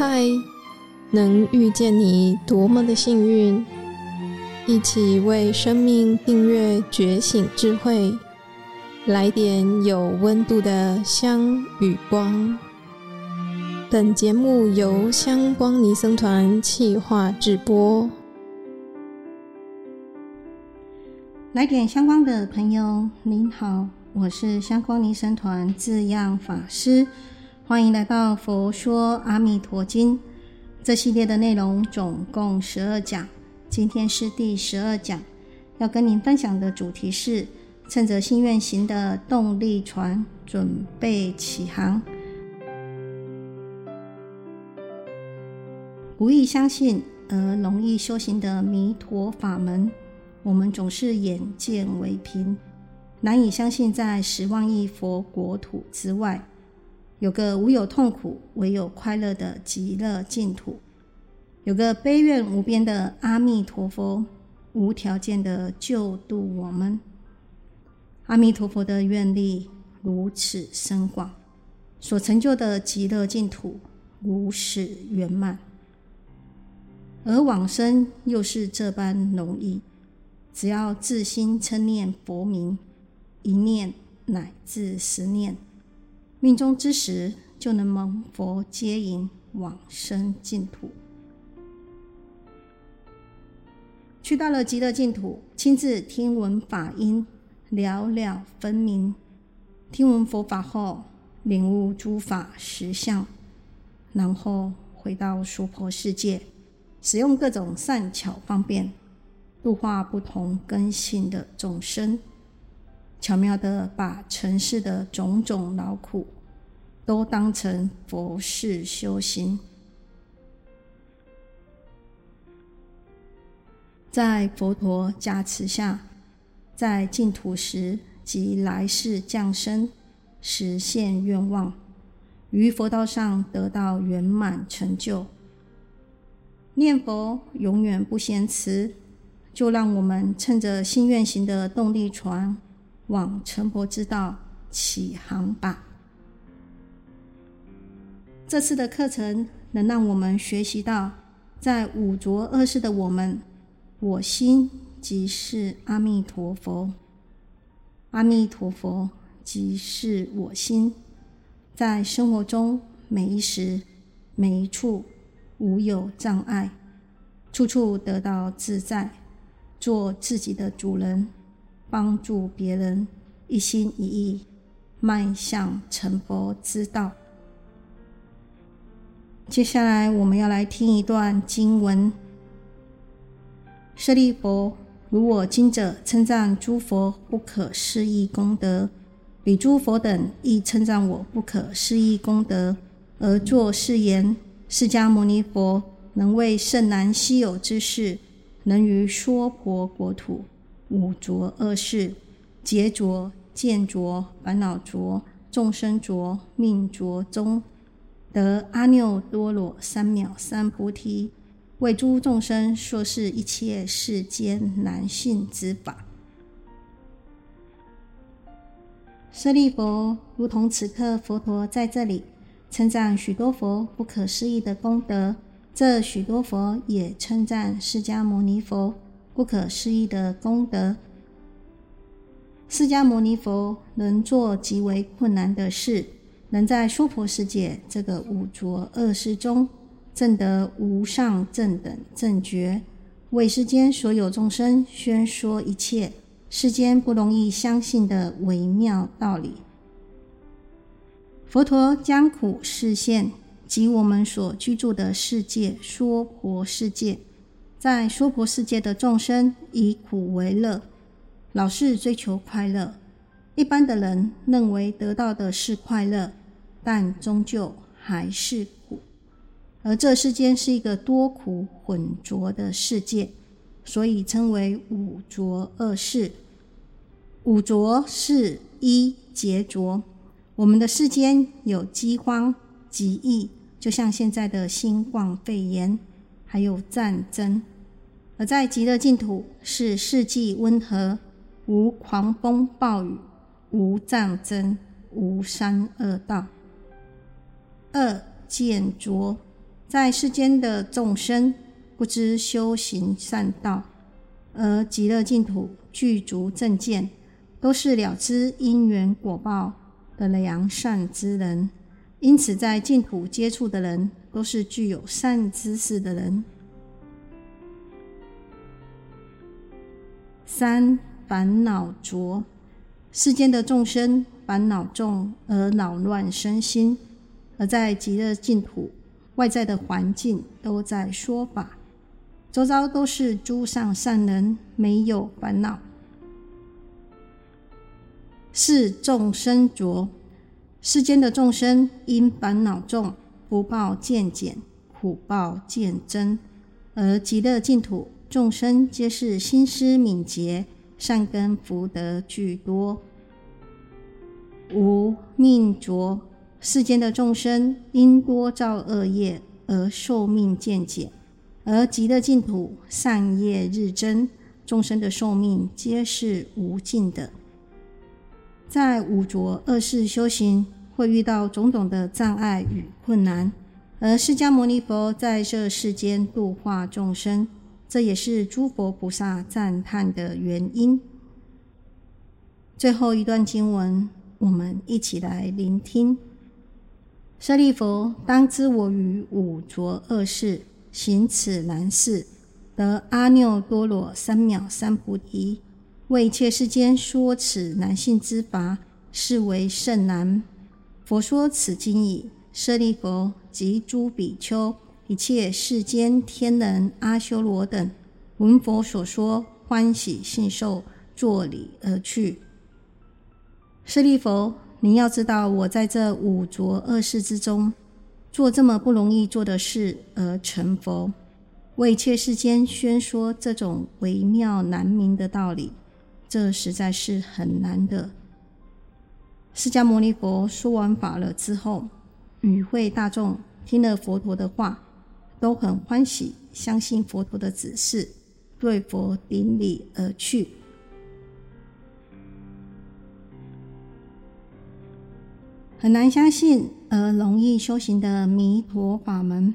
嗨，能遇见你多么的幸运！一起为生命订阅觉醒智慧，来点有温度的香与光。本节目由香光尼僧团企划制播。来点香光的朋友，您好，我是香光尼僧团字样法师，欢迎来到《佛说阿弥陀经》这系列的内容，总共十二讲，今天是第十二讲，要跟您分享的主题是：趁着心愿行的动力船准备起航。不易相信而容易修行的弥陀法门，我们总是眼见为凭，难以相信在十万亿佛国土之外，有个无有痛苦、唯有快乐的极乐净土，有个悲怨无边的阿弥陀佛，无条件的救度我们。阿弥陀佛的愿力如此深广，所成就的极乐净土如此圆满。而往生又是这般容易，只要自心称念佛名，一念乃至十念，命中之时就能蒙佛接引往生净土。去到了极乐净土，亲自听闻法音，了了分明。听闻佛法后，领悟诸法实相，然后回到娑婆世界。使用各种善巧方便，度化不同根性的众生，巧妙的把尘世的种种劳苦，都当成佛事修行。在佛陀加持下，在净土时及来世降生，实现愿望，于佛道上得到圆满成就。念佛永远不嫌迟，就让我们趁着心愿行的动力船，往成佛之道起航吧。这次的课程能让我们学习到，在五浊恶世的我们，我心即是阿弥陀佛，阿弥陀佛即是我心，在生活中每一时每一处。无有障碍，处处得到自在，做自己的主人，帮助别人，一心一意迈向成佛之道。接下来，我们要来听一段经文：舍利弗，如我今者称赞诸佛不可思议功德，彼诸佛等亦称赞我不可思议功德，而作是言。释迦牟尼佛能为甚难稀有之事，能于娑婆国土五浊恶世、劫浊、见浊、烦恼浊、众生浊、命浊中，得阿耨多罗三藐三菩提，为诸众生说是一切世间难信之法。舍利弗，如同此刻佛陀在这里。称赞许多佛不可思议的功德，这许多佛也称赞释迦牟尼佛不可思议的功德。释迦牟尼佛能做极为困难的事，能在娑婆世界这个五浊恶世中证得无上正等正觉，为世间所有众生宣说一切世间不容易相信的微妙道理。佛陀将苦示现，及我们所居住的世界——娑婆世界。在娑婆世界的众生以苦为乐，老是追求快乐。一般的人认为得到的是快乐，但终究还是苦。而这世间是一个多苦混浊的世界，所以称为五浊恶世。五浊是一劫浊。我们的世间有饥荒、疾疫，就像现在的新冠肺炎，还有战争；而在极乐净土是四季温和，无狂风暴雨，无战争，无三恶道。二见浊，在世间的众生不知修行善道，而极乐净土具足正见，都是了知因缘果报的良善之人。因此，在净土接触的人，都是具有善知识的人。三烦恼浊，世间的众生烦恼重而恼乱身心，而在极乐净土，外在的环境都在说法，周遭都是诸上善人，没有烦恼。四众生浊，世间的众生因烦恼重，福报渐减，苦报渐增，而极乐净土。众生皆是心思敏捷，善根福德具多。无命浊，世间的众生因多造恶业而寿命渐减，而极乐净土善业日增，众生的寿命皆是无尽的。在五浊恶世修行，会遇到种种的障碍与困难，而释迦牟尼佛在这世间度化众生。这也是诸佛菩萨赞叹的原因。最后一段经文，我们一起来聆听：舍利弗，当知我于五浊恶世行此难事，得阿耨多罗三藐三菩提，为一切世间说此难信之法，是为甚难。佛说此经已，舍利弗及诸比丘。一切世间天人阿修罗等闻佛所说，欢喜信受，作礼而去。舍利弗，你要知道，我在这五浊恶世之中，做这么不容易做的事而成佛，为一切世间宣说这种微妙难明的道理，这实在是很难的。释迦牟尼佛说完法了之后，与会大众听了佛陀的话。都很欢喜，相信佛陀的指示，对佛顶礼而去。很难相信而容易修行的弥陀法门，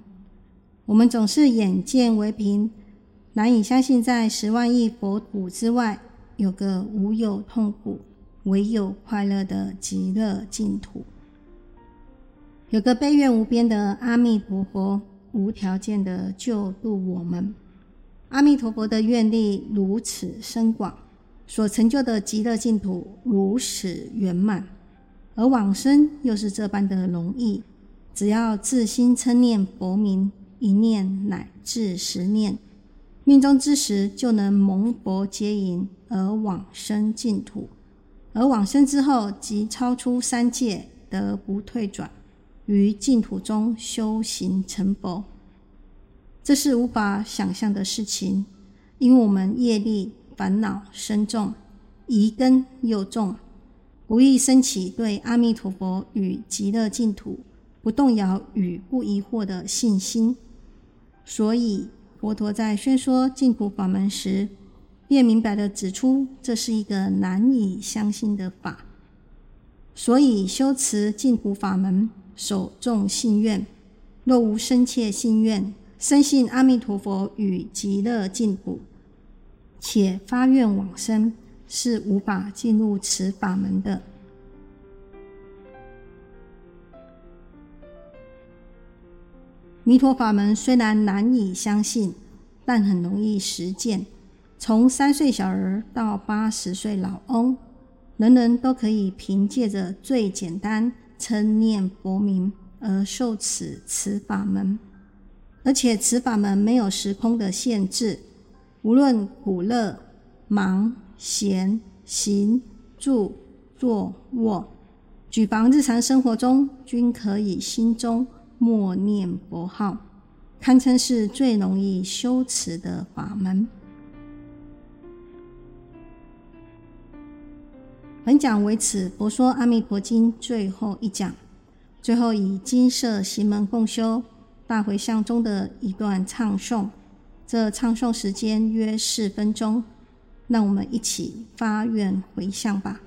我们总是眼见为凭，难以相信在十万亿佛土之外，有个无有痛苦、唯有快乐的极乐净土，有个悲愿无边的阿弥陀佛。无条件的救度我们，阿弥陀佛的愿力如此深广，所成就的极乐净土如此圆满，而往生又是这般的容易，只要自心称念佛名，一念乃至十念，命中之时就能蒙佛接引而往生净土，而往生之后即超出三界，得不退转。于净土中修行成佛，这是无法想象的事情，因为我们业力烦恼深重，疑根又重，不易升起对阿弥陀佛与极乐净土不动摇与不疑惑的信心。所以佛陀在宣说净土法门时，便明白的指出，这是一个难以相信的法。所以修持净土法门。守重信愿，若无深切信愿，深信阿弥陀佛与极乐净土，且发愿往生，是无法进入此法门的。弥陀法门虽然难以相信，但很容易实践。从三岁小儿到八十岁老翁，人人都可以凭借着最简单。称念佛名而受此此法门，而且此法门没有时空的限制，无论苦乐、忙、闲、行、住、坐、卧，举凡日常生活中均可以心中默念佛号，堪称是最容易修持的法门。本讲为此《佛说阿弥陀经》最后一讲，最后以金色行门共修大回向中的一段唱诵，这唱诵时间约四分钟，让我们一起发愿回向吧。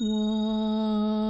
我。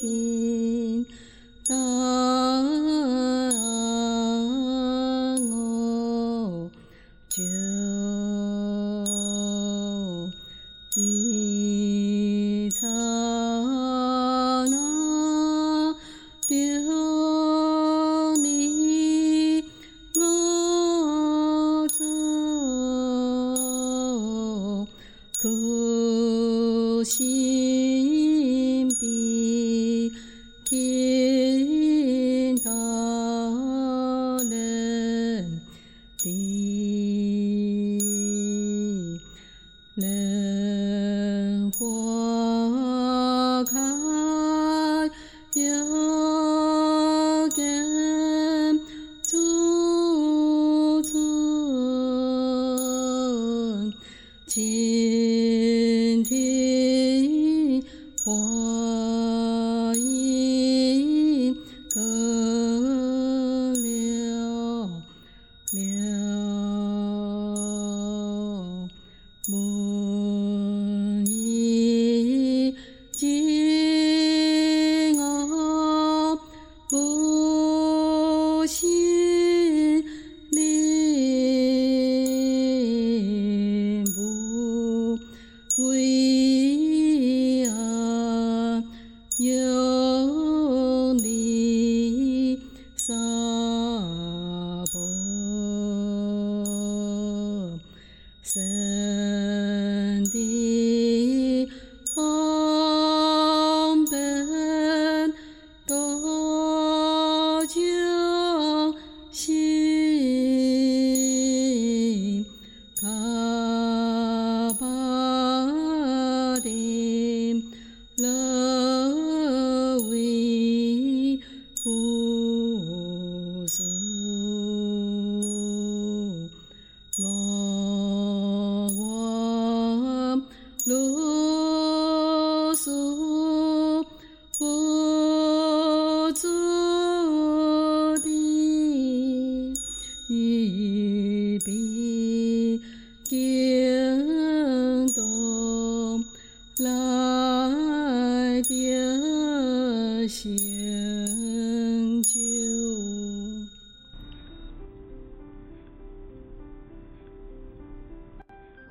ki ta Jackson.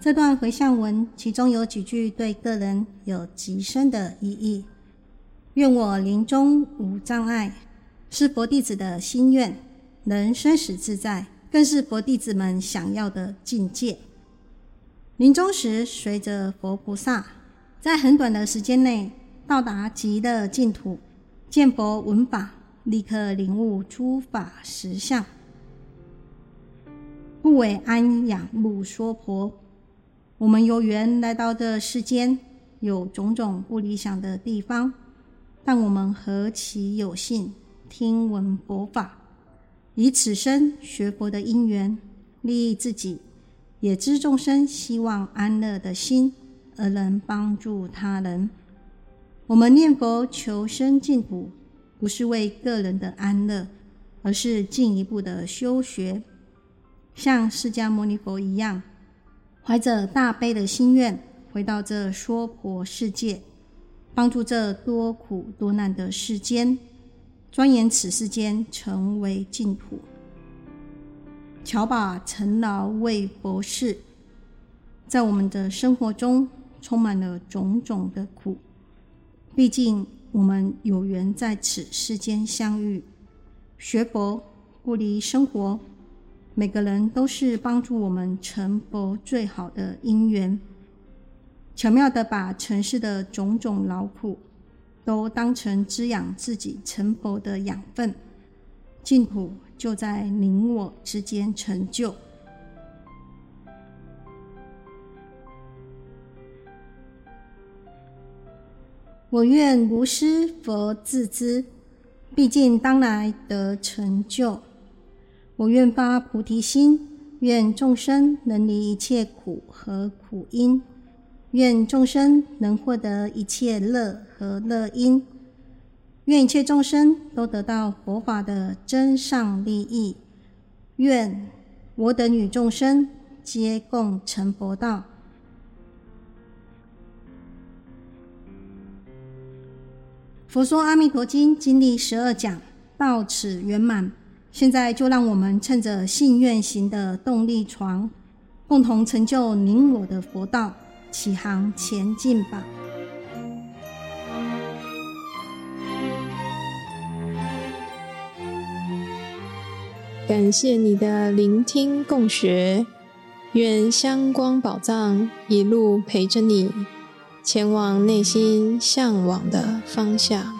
这段回向文，其中有几句对个人有极深的意义。愿我临终无障碍，是佛弟子的心愿，能生死自在，更是佛弟子们想要的境界。临终时，随着佛菩萨，在很短的时间内到达极乐净土，见佛闻法，立刻领悟诸法实相，不为安养慕说婆。我们有缘来到这世间，有种种不理想的地方，但我们何其有幸听闻佛法，以此生学佛的因缘，利益自己，也知众生希望安乐的心，而能帮助他人。我们念佛求生净土，不是为个人的安乐，而是进一步的修学，像释迦牟尼佛一样。怀着大悲的心愿，回到这娑婆世界，帮助这多苦多难的世间，钻研此世间成为净土。巧把尘劳为博士，在我们的生活中充满了种种的苦。毕竟我们有缘在此世间相遇，学佛不离生活。每个人都是帮助我们成佛最好的因缘，巧妙的把尘世的种种劳苦，都当成滋养自己成佛的养分，净土就在你我之间成就。我愿无师佛自知，毕竟当来得成就。我愿发菩提心，愿众生能离一切苦和苦因，愿众生能获得一切乐和乐因，愿一切众生都得到佛法的真上利益，愿我等与众生皆共成佛道。佛说《阿弥陀经》经历十二讲，到此圆满。现在就让我们趁着信愿行的动力床，共同成就您我的佛道，起航前进吧！感谢你的聆听共学，愿香光宝藏一路陪着你。前往内心向往的方向。